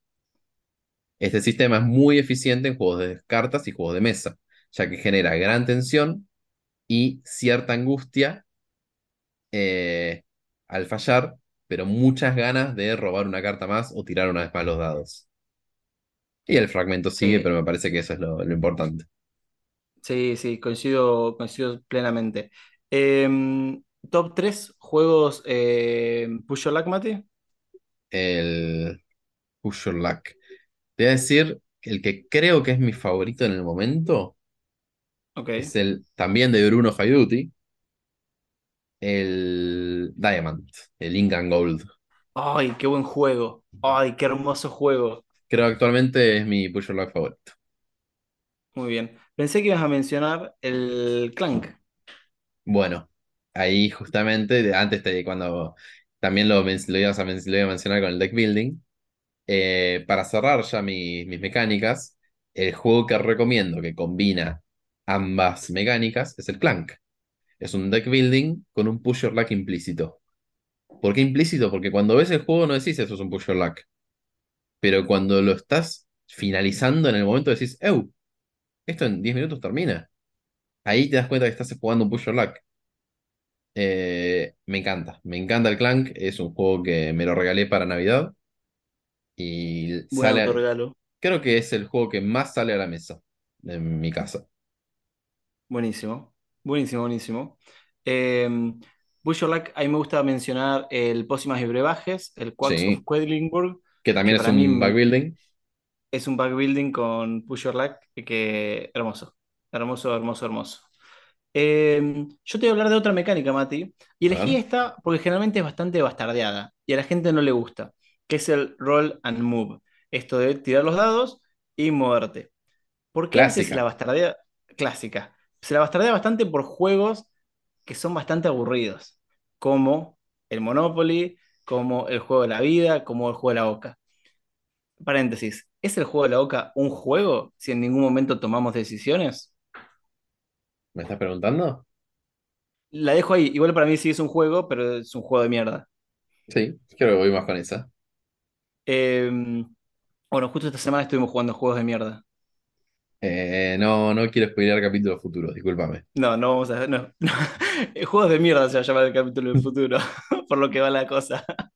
Este sistema es muy eficiente en juegos de cartas y juegos de mesa, ya que genera gran tensión y cierta angustia eh, al fallar, pero muchas ganas de robar una carta más o tirar una vez más los dados. Y el fragmento sigue, Sí, pero me parece que eso es lo, lo importante. sí, sí, coincido, coincido plenamente. Em, top 3 juegos eh, Push Your Luck, Mati. El Push Your Luck. Te voy a decir que el que creo que es mi favorito en el momento Ok. es el también de Bruno Faiduti, el Diamond, el Incan Gold. Ay, qué buen juego. Ay, qué hermoso juego. Creo que actualmente es mi Push Luck favorito. Muy bien. Pensé que ibas a mencionar el Clank. Bueno, ahí justamente, antes de cuando también lo, ibas a lo iba a mencionar con el deck building, eh, para cerrar ya mi- mis mecánicas, el juego que recomiendo que combina ambas mecánicas es el Clank. Es un deck building con un push your luck implícito. ¿Por qué implícito? Porque cuando ves el juego no decís eso es un push your luck. Pero cuando lo estás finalizando en el momento decís, ¡Ew! Esto en 10 minutos termina. Ahí te das cuenta que estás jugando un push your luck. Eh, me encanta, me encanta el Clank. Es un juego que me lo regalé para Navidad. Y Buen sale, autorregalo. creo que es el juego que más sale a la mesa en mi casa. Buenísimo. Buenísimo, buenísimo. Eh, Push Your Luck, a mí me gusta mencionar el Pócimas y Brebajes, el Quacks of Sí, Quedlinburg, que que también es un back building. es un back building con y que hermoso. Hermoso, hermoso, hermoso. Eh, yo te voy a hablar de otra mecánica, Mati, y elegí esta porque generalmente es bastante bastardeada y a la gente no le gusta, que es el roll and move. Esto de tirar los dados y moverte. ¿Por qué a veces se la clásica. bastardea? Clásica. Se la bastardea bastante por juegos que son bastante aburridos, como el Monopoly, como el juego de la vida, como el juego de la Oca. Paréntesis, ¿es el juego de la Oca un juego si en ningún momento tomamos decisiones? ¿Me estás preguntando? La dejo ahí. Igual para mí sí es un juego, pero es un juego de mierda. Sí, creo que voy más con esa. Eh, bueno, justo esta semana estuvimos jugando juegos de mierda. Eh, no, no quiero spoilear capítulos futuros, discúlpame. No, no vamos a... No, no. Juegos de mierda se va a llamar el capítulo del futuro, por lo que va la cosa.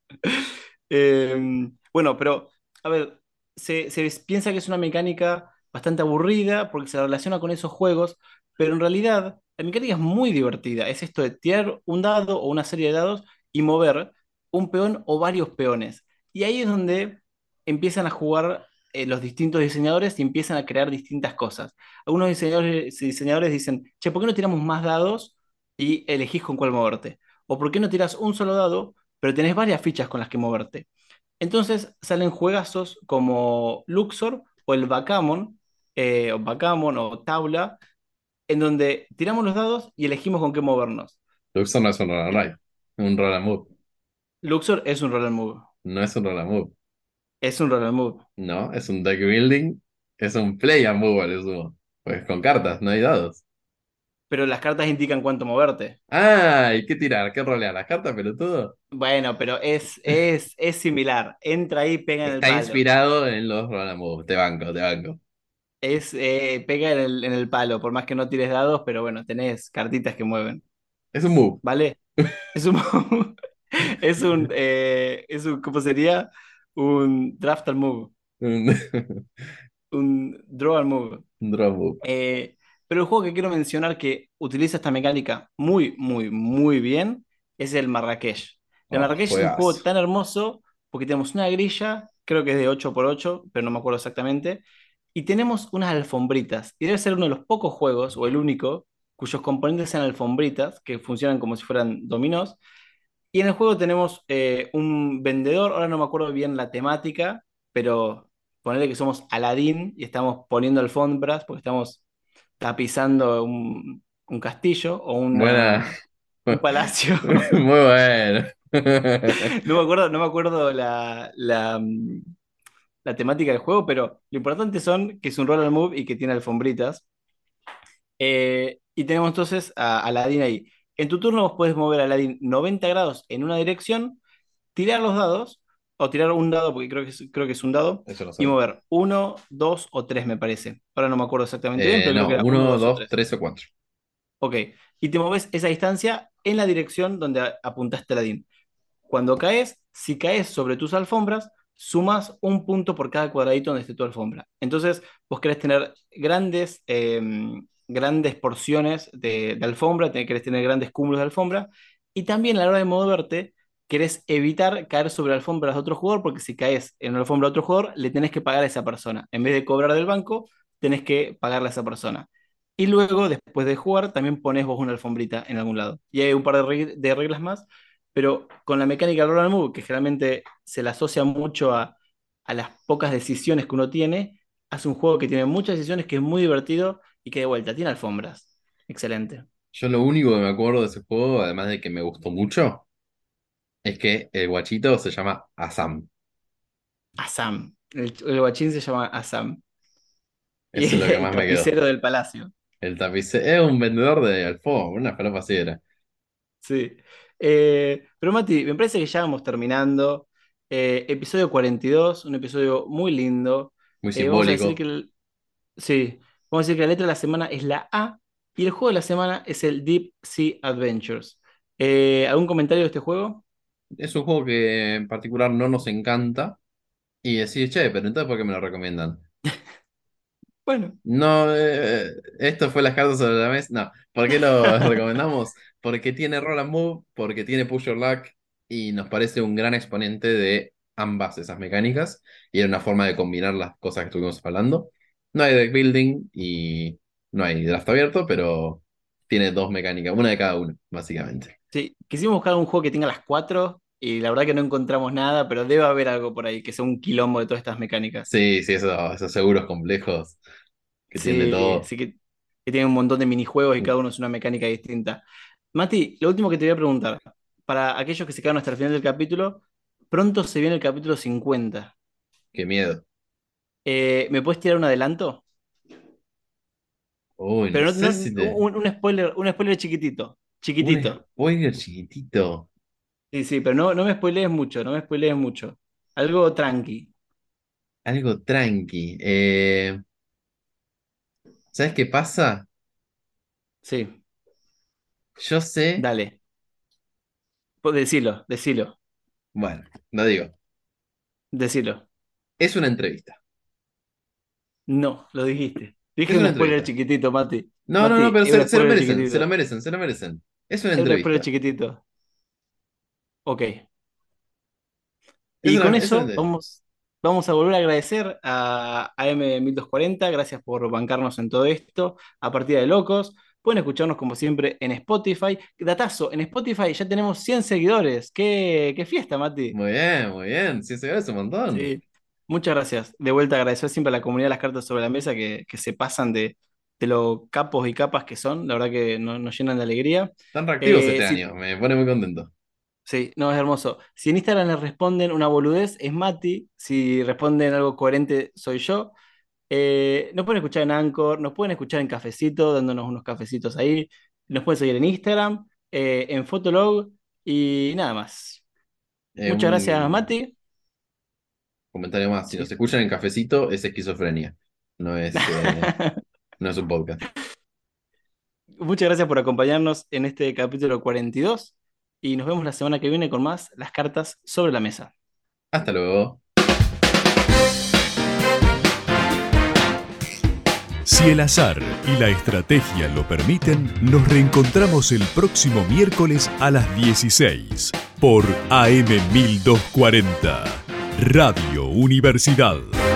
Eh, bueno, pero, a ver, se, se piensa que es una mecánica bastante aburrida porque se relaciona con esos juegos, pero en realidad la mecánica es muy divertida. Es esto de tirar un dado o una serie de dados y mover un peón o varios peones. Y ahí es donde empiezan a jugar eh, los distintos diseñadores y empiezan a crear distintas cosas. Algunos diseñadores, diseñadores dicen, che, ¿por qué no tiramos más dados y elegís con cuál moverte? ¿O por qué no tiras un solo dado, pero tenés varias fichas con las que moverte? Entonces salen juegazos como Luxor o el Backgammon, eh, o Backgammon o Tabla, en donde tiramos los dados y elegimos con qué movernos. Luxor no es un roll and ride, un roll and move. Luxor es un roll and move. No es un roll and move. Es un roll and move. No, es un deck building. Es un play and move, a lo sumo. Pues con cartas, no hay dados. Pero las cartas indican cuánto moverte. Ah, ¿y qué tirar? ¿Qué rolear? ¿Las cartas, pelotudo? Bueno, pero es, es, es similar. Entra ahí, pega en el Está palo. inspirado en los roll and move. Te banco, te banco. Es, eh, pega en el, en el palo, por más que no tires dados, pero bueno, tenés cartitas que mueven. Es un move. ¿Vale? Es un, es un, eh, es un, ¿cómo sería? Un draft and move, Un draw and move. un draw move. Eh, pero el juego que quiero mencionar que utiliza esta mecánica muy, muy, muy bien es el Marrakech. El Oh, Marrakech es un juego tan hermoso porque tenemos una grilla, creo que es de 8x8, pero no me acuerdo exactamente, y tenemos unas alfombritas. Y debe ser uno de los pocos juegos, o el único, cuyos componentes sean alfombritas, que funcionan como si fueran dominós. Y en el juego tenemos eh, un vendedor, ahora no me acuerdo bien la temática, pero ponerle que somos Aladín y estamos poniendo alfombras porque estamos tapizando un, un castillo o Buena. un palacio. Muy bueno. No me acuerdo, no me acuerdo la, la, la temática del juego, pero lo importante son que es un roll and move y que tiene alfombritas. Eh, y tenemos entonces a Aladín ahí. En tu turno vos puedes mover a Aladín 90 grados en una dirección, tirar los dados, o tirar un dado, porque creo que es, creo que es un dado, no y mover uno, dos o tres, me parece. Ahora no me acuerdo exactamente bien, Eh, pero creo no, que era uno, uno, dos o tres. tres o cuatro. Ok. Y te moves esa distancia en la dirección donde a- apuntaste la DIN. Cuando caes, si caes sobre tus alfombras, sumas un punto por cada cuadradito donde esté tu alfombra. Entonces, vos querés tener grandes, em, grandes porciones de, de alfombra, te- querés tener grandes cúmulos de alfombra, y también a la hora de moverte, querés evitar caer sobre alfombras de otro jugador, porque si caes en una alfombra de otro jugador, le tenés que pagar a esa persona. En vez de cobrar del banco, tenés que pagarle a esa persona. Y luego, después de jugar, también pones vos una alfombrita en algún lado. Y hay un par de, reg- de reglas más pero con la mecánica roll and move, que generalmente se la asocia mucho a, a las pocas decisiones que uno tiene, hace un juego que tiene muchas decisiones, que es muy divertido y que de vuelta tiene alfombras. Excelente. Yo lo único que me acuerdo de ese juego, además de que me gustó mucho, es que el guachito se llama Asam. Asam. El, el guachín se llama Asam. Eso es lo que el más me quedó. tapicero del palacio. El tapicero es un vendedor de alfombra, una falopa así era. Sí. Eh, pero Mati, me parece que ya vamos terminando. Eh, episodio 42, un episodio muy lindo. Muy Eh, vamos a decir simbólico. que el- sí, vamos a decir que la letra de la semana es la A y el juego de la semana es el Deep Sea Adventures. Eh, ¿algún comentario de este juego? Es un juego que en particular no nos encanta. Y decís, che, pero entonces ¿por qué me lo recomiendan? Bueno, No, eh, esto fue las cartas sobre la mesa. No, ¿por qué lo recomendamos? Porque tiene Roll and Move, porque tiene Push Your Luck y nos parece un gran exponente de ambas esas mecánicas y era una forma de combinar las cosas que estuvimos hablando. No hay deck building y no hay draft abierto, pero tiene dos mecánicas, una de cada uno, básicamente. sí, quisimos buscar un juego que tenga las cuatro y la verdad que no encontramos nada, pero debe haber algo por ahí que sea un quilombo de todas estas mecánicas. Sí, sí, eso- esos seguros complejos que Sí, todo. sí que, que tiene un montón de minijuegos y cada uno es una mecánica distinta. Mati, lo último que te voy a preguntar, para aquellos que se quedaron hasta el final del capítulo, pronto se viene el capítulo 50. Qué miedo. Eh, ¿me puedes tirar un adelanto? No Pero no, sé no- si te... un, un spoiler, un spoiler chiquitito, Un chiquitito. spoiler chiquitito. Sí, sí, pero no, no me spoilees mucho, no me spoilees mucho. Algo tranqui. Algo tranqui. Eh, ¿sabes qué pasa? Sí, Yo sé. dale. Po- Decilo, decilo, Bueno, lo digo. decilo. Es una entrevista. No, lo dijiste. Dije Es un spoiler chiquitito, Mati. No, no, Mati, no, pero un se, se lo merecen, se lo merecen, se lo merecen. Es una Es un spoiler entrevista. chiquitito. Ok. Es Y una, con es eso vamos, vamos a volver a agradecer a AM1240. Gracias por bancarnos en todo esto. A partida de locos. Pueden escucharnos como siempre en Spotify. Datazo, en Spotify ya tenemos 100 seguidores. ¡Qué, qué fiesta, Mati! Muy bien, muy bien. Sí, se es un montón. Sí. Muchas gracias. De vuelta agradecer siempre a la comunidad de las cartas sobre la mesa que, que se pasan de, de lo capos y capas que son. La verdad que no- nos llenan de alegría. Están reactivos Eh, este año. Me pone muy contento. Sí, no, es hermoso. Si en Instagram les responden una boludez, es Mati. Si responden algo coherente, soy yo. Eh, nos pueden escuchar en Anchor, nos pueden escuchar en Cafecito, dándonos unos cafecitos ahí. Nos pueden seguir en Instagram, eh, en Fotolog y nada más. Muchas gracias, Mati. Comentario más. Si Sí. nos escuchan en cafecito, es esquizofrenia. No es, eh, no es un podcast. Muchas gracias por acompañarnos en este capítulo 42 y nos vemos la semana que viene con más Las cartas sobre la mesa. Hasta luego. Si el azar y la estrategia lo permiten, nos reencontramos el próximo miércoles a las 16 por AM1240, Radio Universidad.